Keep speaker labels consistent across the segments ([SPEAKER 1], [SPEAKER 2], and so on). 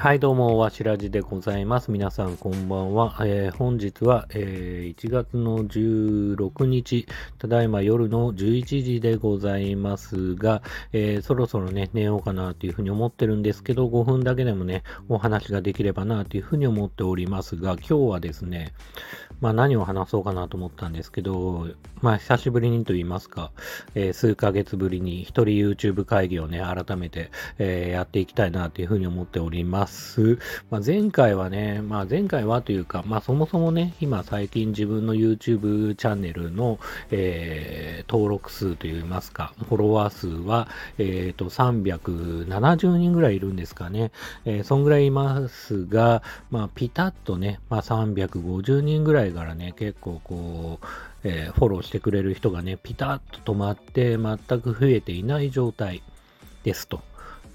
[SPEAKER 1] はい、どうも、わしらじでございます。皆さん、こんばんは。えー本日は、えー1月の16日、ただいま夜の11時でございますが、えーそろそろね、寝ようかなというふうに思ってるんですけど、5分だけでもね、お話ができればなというふうに思っておりますが、今日はですね、まあ何を話そうかなと思ったんですけど、まあ久しぶりにと言いますか、え数ヶ月ぶりに一人 YouTube 会議をね、改めて、えやっていきたいなというふうに思っております。まあ、前回はね、まあ、前回はというか、まあ、そもそもね、今最近自分の YouTube チャンネルの、えー登録数といいますか、フォロワー数は、えっ、と、370人ぐらいいるんですかね。えーそんぐらいいますが、まあ、ピタッとね、まあ、350人ぐらいからね、結構こう、えーフォローしてくれる人がね、ピタッと止まって、全く増えていない状態ですと。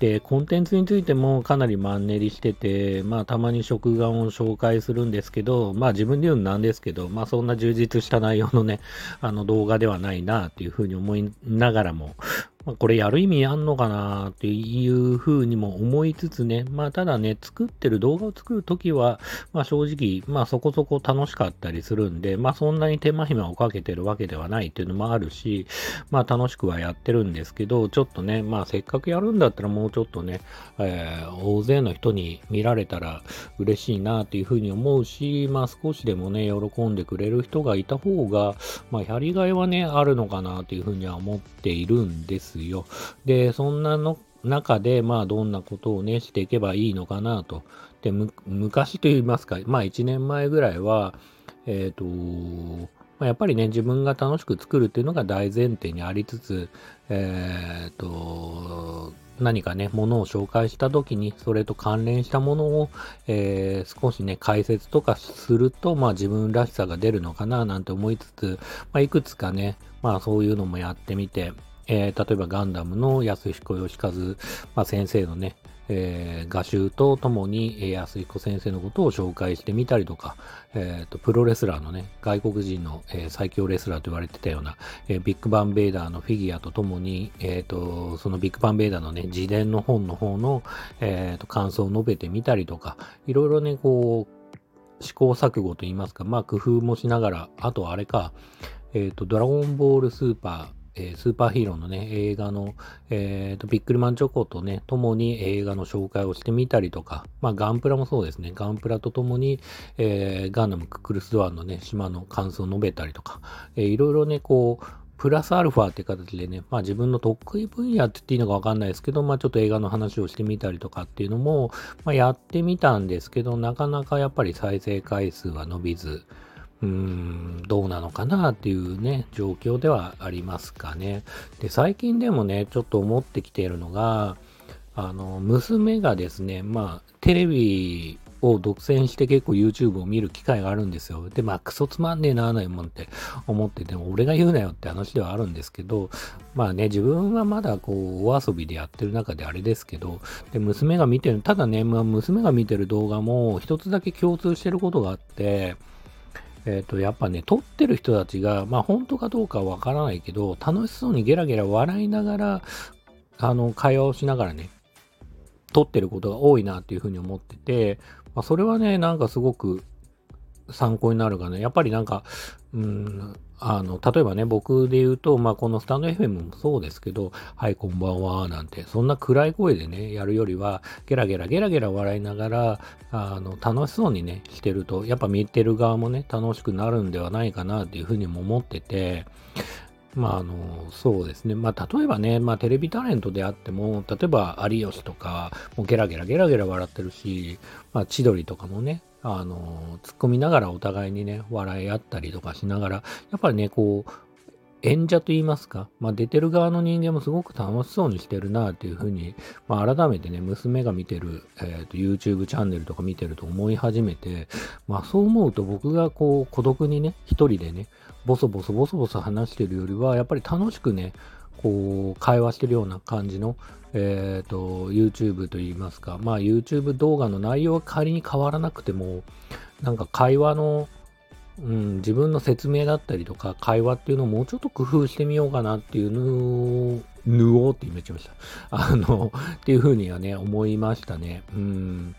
[SPEAKER 1] で、コンテンツについてもかなりマンネリしてて、まあたまに食玩を紹介するんですけど、まあ自分で言うのなんですけど、まあそんな充実した内容のね、あの動画ではないなっていうふうに思いながらも、まあ、これやる意味あんのかなっていうふうにも思いつつね、まあただね、作ってる動画を作るときは、まあ正直、まあそこそこ楽しかったりするんで、まあそんなに手間暇をかけてるわけではないっていうのもあるし、まあ楽しくはやってるんですけど、ちょっとね、まあせっかくやるんだったらもうちょっとね、えー大勢の人に見られたら嬉しいなっていうふうに思うし、まあ少しでもね、喜んでくれる人がいた方が、まあやりがいはね、あるのかなっていうふうには思っているんですよ。で、そんなの中で、まあどんなことをね、していけばいいのかなと。で、昔と言いますか、まあ1年前ぐらいは、えっ、と、やっぱりね、自分が楽しく作るっていうのが大前提にありつつ、えっ、と、何かね、ものを紹介したときに、それと関連したものを、えー少しね、解説とかすると、まあ自分らしさが出るのかななんて思いつつ、まあいくつかね、まあそういうのもやってみて、えー例えばガンダムの安彦義和、まあ、先生のね、えー画集とともに、え安彦先生のことを紹介してみたりとか、えーと、プロレスラーのね、外国人の、えー最強レスラーと言われてたような、えービッグバンベイダーのフィギュアとともに、えーと、そのビッグバンベイダーのね、自伝の本の方の、えーと、感想を述べてみたりとか、いろいろね、こう、試行錯誤と言いますか、まあ工夫もしながら、あとあれか、えっ、と、ドラゴンボールスーパー、えースーパーヒーローのね、映画の、えっ、と、ビックリマンチョコとね、ともに映画の紹介をしてみたりとか、まあ、ガンプラもそうですね、ガンプラとともに、えーガンダムククルスドアンのね、島の感想を述べたりとか、えーいろいろね、こう、プラスアルファって形でね、まあ自分の得意分野って言っていいのかわかんないですけど、まあちょっと映画の話をしてみたりとかっていうのも、まあやってみたんですけど、なかなかやっぱり再生回数は伸びず、うーん、どうなのかなっていうね、状況ではありますかね。で、最近でもね、ちょっと思ってきているのが、あの、娘がですね、まあ、テレビを独占して結構 YouTube を見る機会があるんですよ。で、まあ、クソつまんねえな、ないもんって思ってても、俺が言うなよって話ではあるんですけど、まあね、自分はまだこう、お遊びでやってる中であれですけど、で、娘が見てる、ただね、まあ、娘が見てる動画も一つだけ共通してることがあって、えっ、と、やっぱね、撮ってる人たちが、まあ本当かどうかはわからないけど、楽しそうにゲラゲラ笑いながら、あの、会話をしながらね、撮ってることが多いなっていうふうに思ってて、まあ、それはね、なんかすごく参考になるかな。やっぱりなんか、うん、あの、例えばね、僕で言うと、まあ、このスタンド FM もそうですけど、はい、こんばんは、なんて、そんな暗い声でね、やるよりは、ゲラゲラゲラゲラ笑いながら、あの、楽しそうにね、してると、やっぱ見てる側もね、楽しくなるんではないかなっていうふうにも思ってて、まあ、あの、そうですね。まあ、例えばね、まあ、テレビタレントであっても、例えば、有吉とか、もうゲラゲラゲラゲラ笑ってるし、まあ、千鳥とかもね、あの、突っ込みながらお互いにね、笑い合ったりとかしながら、やっぱりね、こう、演者と言いますか、まあ、出てる側の人間もすごく楽しそうにしてるなっていうふうに、まあ、改めてね、娘が見てる、えーと、YouTube チャンネルとか見てると思い始めて、まあ、そう思うと僕がこう、孤独にね、一人でね、ボソボソボソボソ話してるよりは、やっぱり楽しくね、こう、会話してるような感じの、えっ、と、YouTube と言いますか、まあ YouTube 動画の内容は仮に変わらなくても、なんか会話の、うん、自分の説明だったりとか会話っていうのをもうちょっと工夫してみようかなっていうのをぬおって言っちゃいました。あの、っていうふうにはね、思いましたね。うん。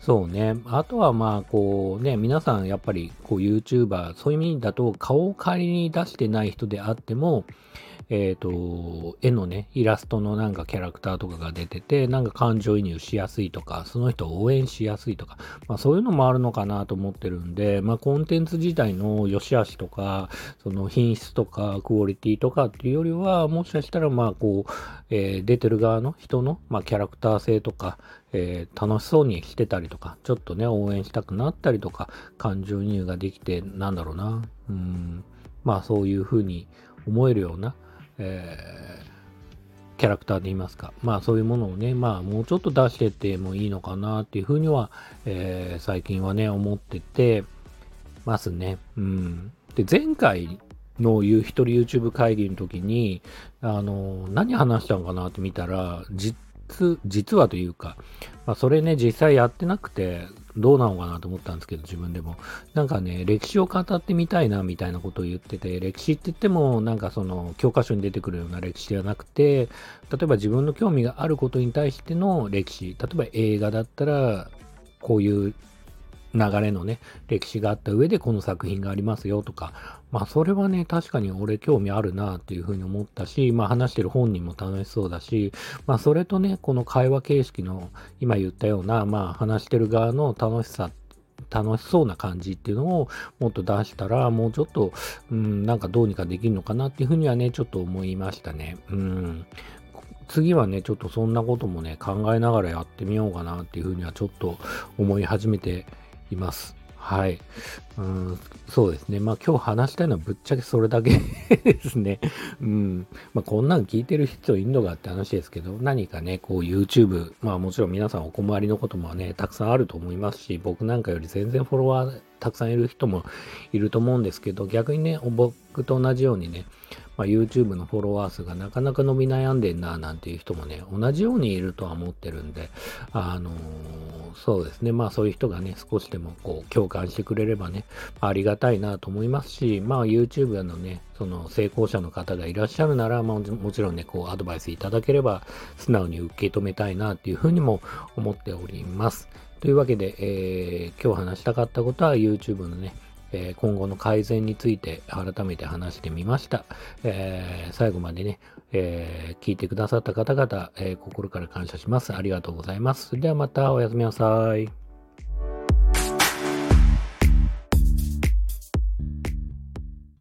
[SPEAKER 1] そうね。あとはまあ、こうね、皆さんやっぱりこう YouTuber、そういう意味だと顔を仮に出してない人であっても、えっ、ー、と、絵のね、イラストのなんかキャラクターとかが出てて、なんか感情移入しやすいとか、その人を応援しやすいとか、まあそういうのもあるのかなと思ってるんで、まあコンテンツ自体の良し悪しとか、その品質とかクオリティとかっていうよりは、もしかしたらまあこう、えー、出てる側の人の、まあ、キャラクター性とか、えー、楽しそうにしてたりとか、ちょっとね、応援したくなったりとか、感情移入ができて、なんだろうな、うん、まあそういうふうに思えるような、えー、キャラクターで言いますか。まあそういうものをね、まあもうちょっと出してってもいいのかなっていうふうには、えー、最近はね、思っててますね。うん。で、前回の一人 YouTube 会議の時に、あの、何話したのかなって見たら、実、実はというか、まあそれね、実際やってなくて、どうなのかなと思ったんですけど、自分でも。なんかね、歴史を語ってみたいな、みたいなことを言ってて、歴史って言っても、なんかその、教科書に出てくるような歴史ではなくて、例えば自分の興味があることに対しての歴史、例えば映画だったら、こういう流れのね、歴史があった上でこの作品がありますよとか、まあそれはね、確かに俺興味あるなっていうふうに思ったし、まあ話してる本人も楽しそうだし、まあそれとね、この会話形式の今言ったような、まあ話してる側の楽しさ楽しそうな感じっていうのをもっと出したら、もうちょっと、うん、なんかどうにかできるのかなっていうふうにはね、ちょっと思いましたね。うん。次はね、ちょっとそんなこともね、考えながらやってみようかなっていうふうにはちょっと思い始めています。はい。うん、そうですね。まあ今日話したいのはぶっちゃけそれだけですね。うん。まあこんなん聞いてる人いんのかって話ですけど、何かね、こう YouTube、まあもちろん皆さんお困りのこともね、たくさんあると思いますし、僕なんかより全然フォロワーたくさんいる人もいると思うんですけど、逆にね、僕と同じようにね、まあ、YouTube のフォロワー数がなかなか伸び悩んでんな、なんていう人もね、同じようにいるとは思ってるんで、あのー、そうですね、まあそういう人がね、少しでもこう共感してくれればね、ありがたいなと思いますし、まあ YouTube のね、その成功者の方がいらっしゃるなら、まあもちろんね、こうアドバイスいただければ、素直に受け止めたいなっていうふうにも思っております。というわけで、えー、今日話したかったことは YouTube のね、え今後の改善について改めて話してみました。えー、最後までね、えー、聞いてくださった方々、え、心から感謝します。ありがとうございます。ではまたおやすみなさい。